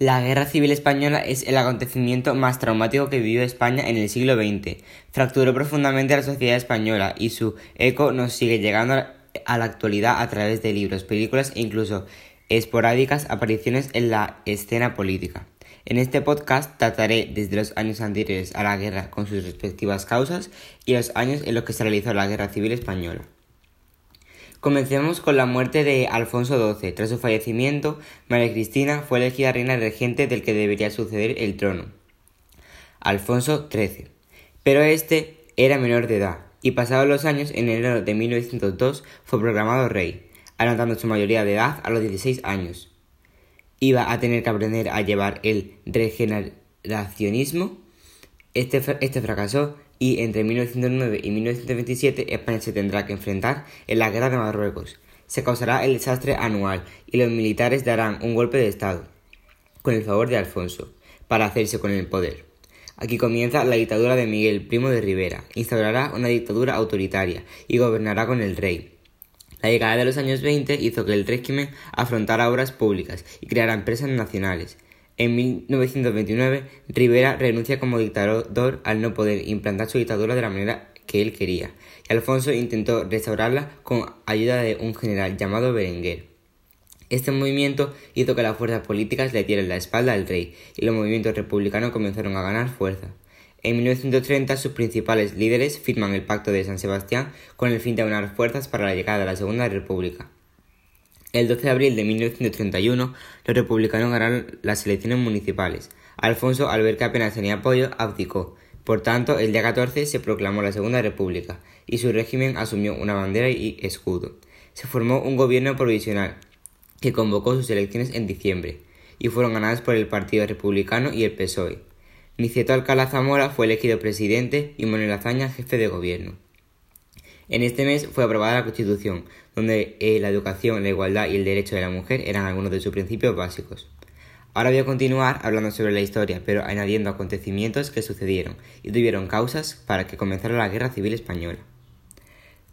La Guerra Civil Española es el acontecimiento más traumático que vivió España en el siglo XX. Fracturó profundamente a la sociedad española y su eco nos sigue llegando a la actualidad a través de libros, películas e incluso esporádicas apariciones en la escena política. En este podcast trataré desde los años anteriores a la guerra con sus respectivas causas y los años en los que se realizó la Guerra Civil Española. Comencemos con la muerte de Alfonso XII. Tras su fallecimiento, María Cristina fue elegida reina regente del que debería suceder el trono, Alfonso XIII. Pero este era menor de edad y pasados los años, en enero de 1902 fue proclamado rey, anotando su mayoría de edad a los 16 años. Iba a tener que aprender a llevar el regeneracionismo. Este, este fracasó y entre 1909 y 1927 España se tendrá que enfrentar en la guerra de Marruecos. Se causará el desastre anual y los militares darán un golpe de Estado, con el favor de Alfonso, para hacerse con el poder. Aquí comienza la dictadura de Miguel, primo de Rivera. Instaurará una dictadura autoritaria y gobernará con el rey. La llegada de los años 20 hizo que el régimen afrontara obras públicas y creara empresas nacionales. En 1929, Rivera renuncia como dictador al no poder implantar su dictadura de la manera que él quería, y Alfonso intentó restaurarla con ayuda de un general llamado Berenguer. Este movimiento hizo que las fuerzas políticas le dieran la espalda al rey, y los movimientos republicanos comenzaron a ganar fuerza. En 1930 sus principales líderes firman el Pacto de San Sebastián con el fin de aunar fuerzas para la llegada de la Segunda República. El 12 de abril de 1931, los republicanos ganaron las elecciones municipales. Alfonso, al ver que apenas tenía apoyo, abdicó. Por tanto, el día 14 se proclamó la Segunda República y su régimen asumió una bandera y escudo. Se formó un gobierno provisional que convocó sus elecciones en diciembre y fueron ganadas por el Partido Republicano y el PSOE. Niceto Alcalá Zamora fue elegido presidente y Manuel Azaña jefe de gobierno. En este mes fue aprobada la Constitución, donde eh, la educación, la igualdad y el derecho de la mujer eran algunos de sus principios básicos. Ahora voy a continuar hablando sobre la historia, pero añadiendo acontecimientos que sucedieron y tuvieron causas para que comenzara la Guerra Civil Española.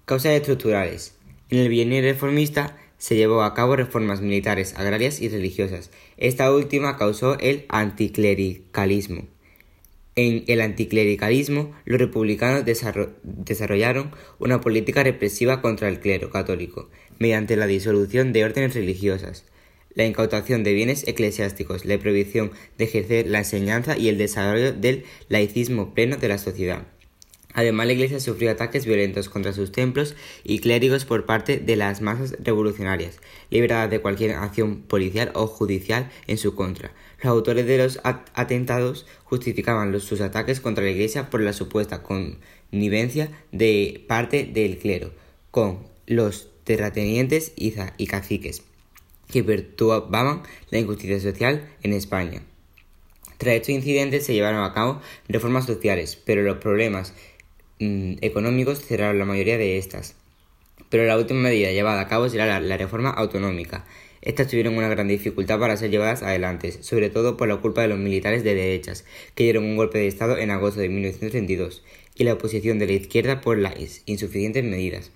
Causas estructurales. En el bienio reformista se llevó a cabo reformas militares, agrarias y religiosas. Esta última causó el anticlericalismo. En el anticlericalismo, los republicanos desarrollaron una política represiva contra el clero católico, mediante la disolución de órdenes religiosas, la incautación de bienes eclesiásticos, la prohibición de ejercer la enseñanza y el desarrollo del laicismo pleno de la sociedad. Además, la Iglesia sufrió ataques violentos contra sus templos y clérigos por parte de las masas revolucionarias, liberadas de cualquier acción policial o judicial en su contra. Los autores de los atentados justificaban sus ataques contra la Iglesia por la supuesta connivencia de parte del clero con los terratenientes y caciques que perturbaban la injusticia social en España. Tras estos incidentes se llevaron a cabo reformas sociales, pero los problemas Mm, económicos cerraron la mayoría de estas. Pero la última medida llevada a cabo será la, reforma autonómica. Estas tuvieron una gran dificultad para ser llevadas adelante, sobre todo por la culpa de los militares de derechas, que dieron un golpe de Estado en agosto de 1932, y la oposición de la izquierda por las insuficientes medidas.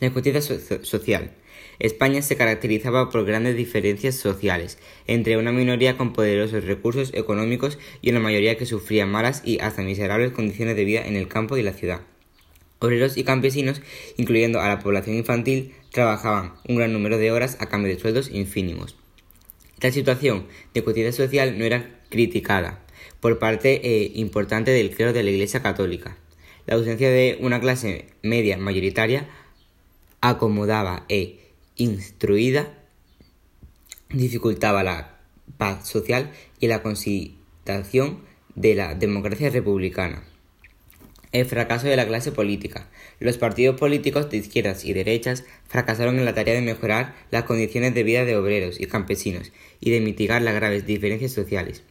La injusticia social. España se caracterizaba por grandes diferencias sociales entre una minoría con poderosos recursos económicos y una mayoría que sufría malas y hasta miserables condiciones de vida en el campo y la ciudad. Obreros y campesinos, incluyendo a la población infantil, trabajaban un gran número de horas a cambio de sueldos infínimos. Esta situación de justicia social no era criticada por parte eh, importante del clero de la Iglesia Católica. La ausencia de una clase media mayoritaria acomodaba e instruida dificultaba la paz social y la consideración de la democracia republicana. El fracaso de la clase política. Los partidos políticos de izquierdas y derechas fracasaron en la tarea de mejorar las condiciones de vida de obreros y campesinos y de mitigar las graves diferencias sociales.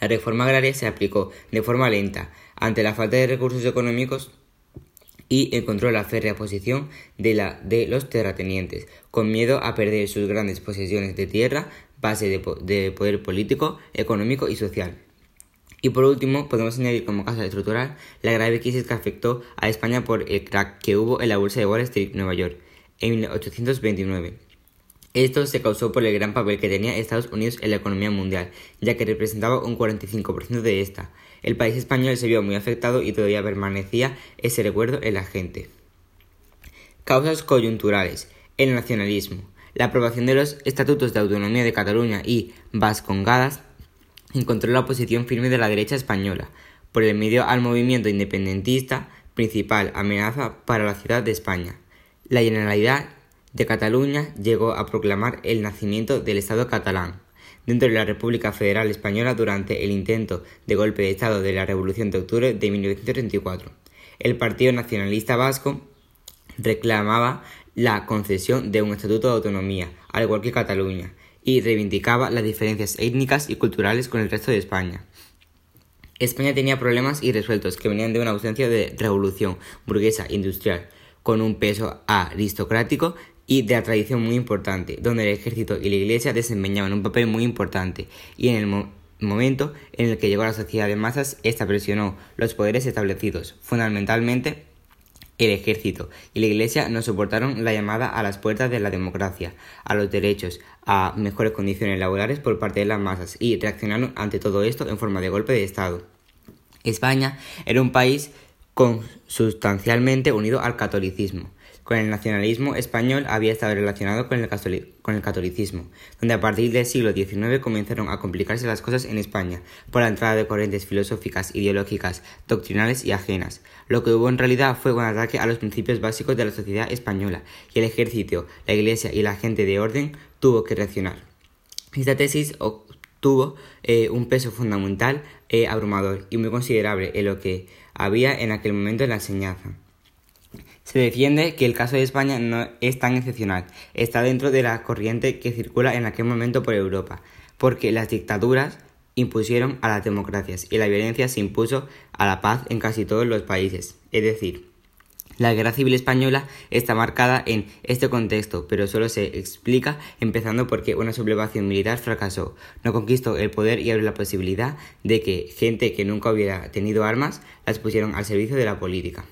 La reforma agraria se aplicó de forma lenta ante la falta de recursos económicos y encontró la férrea posición de, la, de los terratenientes, con miedo a perder sus grandes posesiones de tierra, base de, poder político, económico y social. Y por último, podemos añadir como causa estructural la grave crisis que afectó a España por el crack que hubo en la bolsa de Wall Street, Nueva York, en 1829. Esto se causó por el gran papel que tenía Estados Unidos en la economía mundial, ya que representaba un 45% de esta. El país español se vio muy afectado y todavía permanecía ese recuerdo en la gente. Causas coyunturales. El nacionalismo. La aprobación de los estatutos de autonomía de Cataluña y Vascongadas encontró la oposición firme de la derecha española, por el medio al movimiento independentista, principal amenaza para la ciudad de España. La Generalidad de Cataluña llegó a proclamar el nacimiento del Estado catalán dentro de la República Federal Española durante el intento de golpe de Estado de la Revolución de Octubre de 1934. El Partido Nacionalista Vasco reclamaba la concesión de un estatuto de autonomía, al igual que Cataluña, y reivindicaba las diferencias étnicas y culturales con el resto de España. España tenía problemas irresueltos que venían de una ausencia de revolución burguesa industrial, con un peso aristocrático y de la tradición muy importante, donde el ejército y la iglesia desempeñaban un papel muy importante, y en el momento en el que llegó la sociedad de masas, esta presionó los poderes establecidos, fundamentalmente el ejército y la iglesia no soportaron la llamada a las puertas de la democracia, a los derechos, a mejores condiciones laborales por parte de las masas y reaccionaron ante todo esto en forma de golpe de Estado. España era un país consustancialmente unido al catolicismo con el nacionalismo español había estado relacionado con el, con el, catolicismo, donde a partir del siglo XIX comenzaron a complicarse las cosas en España por la entrada de corrientes filosóficas, ideológicas, doctrinales y ajenas. Lo que hubo en realidad fue un ataque a los principios básicos de la sociedad española, y el ejército, la iglesia y la gente de orden tuvo que reaccionar. Esta tesis tuvo eh, un peso fundamental, eh, abrumador y muy considerable en lo que había en aquel momento en la enseñanza. Se defiende que el caso de España no es tan excepcional, está dentro de la corriente que circula en aquel momento por Europa, porque las dictaduras impusieron a las democracias y la violencia se impuso a la paz en casi todos los países. Es decir, la guerra civil española está marcada en este contexto, pero solo se explica empezando porque una sublevación militar fracasó, no conquistó el poder y abrió la posibilidad de que gente que nunca hubiera tenido armas las pusieron al servicio de la política.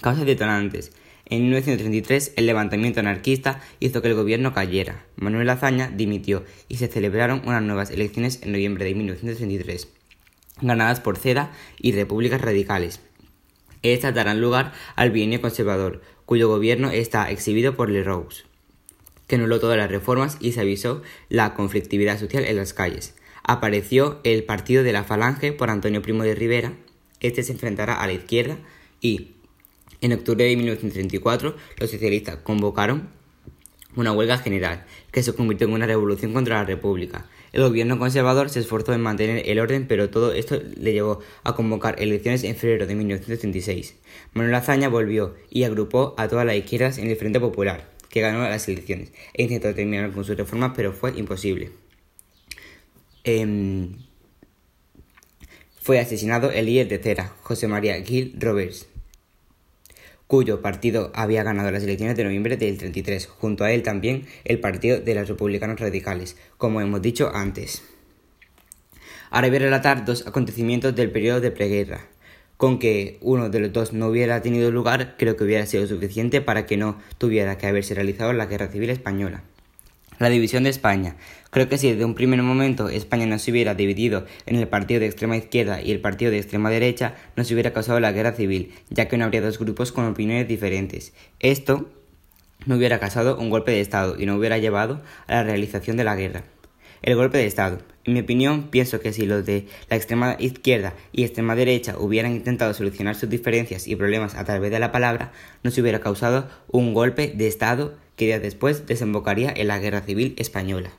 Causas detonantes. En 1933 el levantamiento anarquista hizo que el gobierno cayera. Manuel Azaña dimitió y se celebraron unas nuevas elecciones en noviembre de 1933, ganadas por CEDA y repúblicas radicales. Estas darán lugar al bienio conservador, cuyo gobierno está exhibido por Leroux, que anuló todas las reformas y se avisó la conflictividad social en las calles. Apareció el partido de la Falange por Antonio Primo de Rivera. Este se enfrentará a la izquierda y en octubre de 1934, los socialistas convocaron una huelga general, que se convirtió en una revolución contra la República. El gobierno conservador se esforzó en mantener el orden, pero todo esto le llevó a convocar elecciones en febrero de 1936. Manuel Azaña volvió y agrupó a todas las izquierdas en el Frente Popular, que ganó las elecciones, e intentó terminar con sus reformas, pero fue imposible. Em, fue asesinado el líder de Cera, José María Gil Roberts cuyo partido había ganado las elecciones de noviembre del 33, junto a él también el Partido de los Republicanos Radicales, como hemos dicho antes. Ahora voy a relatar dos acontecimientos del periodo de preguerra. Con que uno de los dos no hubiera tenido lugar, creo que hubiera sido suficiente para que no tuviera que haberse realizado la Guerra Civil Española. La división de España. Creo que si desde un primer momento España no se hubiera dividido en el partido de extrema izquierda y el partido de extrema derecha, no se hubiera causado la guerra civil, ya que no habría dos grupos con opiniones diferentes. Esto no hubiera causado un golpe de Estado y no hubiera llevado a la realización de la guerra. El golpe de Estado. En mi opinión, pienso que si los de la extrema izquierda y extrema derecha hubieran intentado solucionar sus diferencias y problemas a través de la palabra, no se hubiera causado un golpe de Estado que días después desembocaría en la Guerra Civil Española.